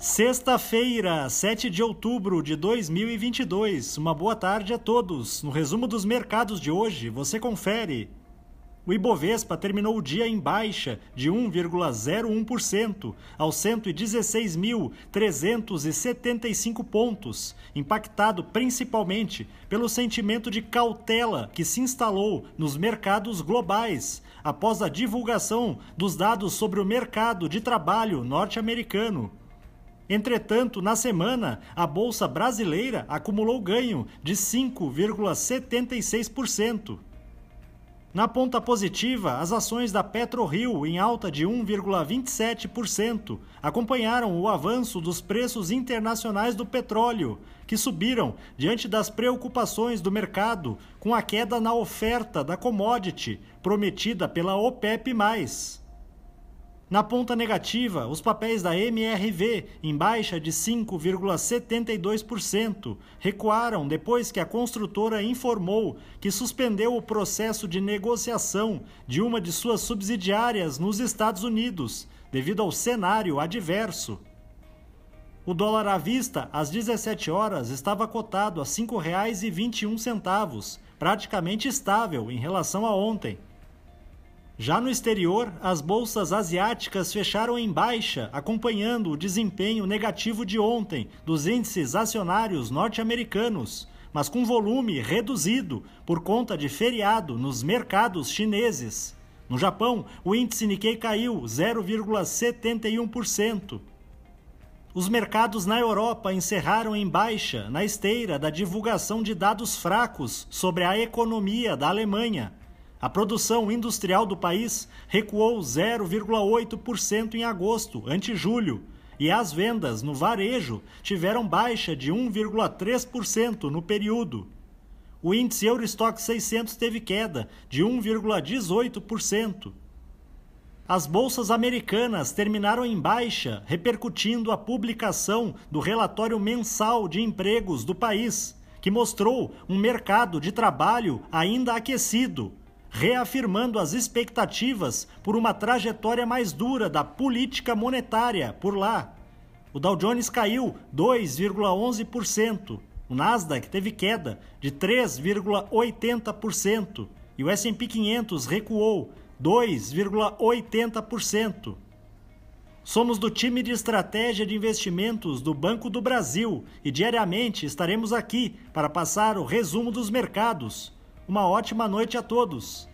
Sexta-feira, 7 de outubro de 2022. Uma boa tarde a todos. No resumo dos mercados de hoje, você confere. O Ibovespa terminou o dia em baixa de 1,01% aos 116.375 pontos, impactado principalmente pelo sentimento de cautela que se instalou nos mercados globais após a divulgação dos dados sobre o mercado de trabalho norte-americano. Entretanto, na semana, a bolsa brasileira acumulou ganho de 5,76%. Na ponta positiva, as ações da PetroRio, em alta de 1,27%, acompanharam o avanço dos preços internacionais do petróleo, que subiram diante das preocupações do mercado com a queda na oferta da commodity prometida pela OPEP. Na ponta negativa, os papéis da MRV, em baixa de 5,72%, recuaram depois que a construtora informou que suspendeu o processo de negociação de uma de suas subsidiárias nos Estados Unidos, devido ao cenário adverso. O dólar à vista, às 17 horas, estava cotado a R$ 5,21, praticamente estável em relação a ontem. Já no exterior, as bolsas asiáticas fecharam em baixa, acompanhando o desempenho negativo de ontem dos índices acionários norte-americanos, mas com volume reduzido por conta de feriado nos mercados chineses. No Japão, o índice Nikkei caiu 0,71%. Os mercados na Europa encerraram em baixa na esteira da divulgação de dados fracos sobre a economia da Alemanha a produção industrial do país recuou 0,8% em agosto, ante julho, e as vendas no varejo tiveram baixa de 1,3% no período. O índice Eurostock 600 teve queda de 1,18%. As bolsas americanas terminaram em baixa, repercutindo a publicação do relatório mensal de empregos do país, que mostrou um mercado de trabalho ainda aquecido reafirmando as expectativas por uma trajetória mais dura da política monetária por lá. O Dow Jones caiu 2,11%, o Nasdaq teve queda de 3,80% e o S&P 500 recuou 2,80%. Somos do time de estratégia de investimentos do Banco do Brasil e diariamente estaremos aqui para passar o resumo dos mercados uma ótima noite a todos.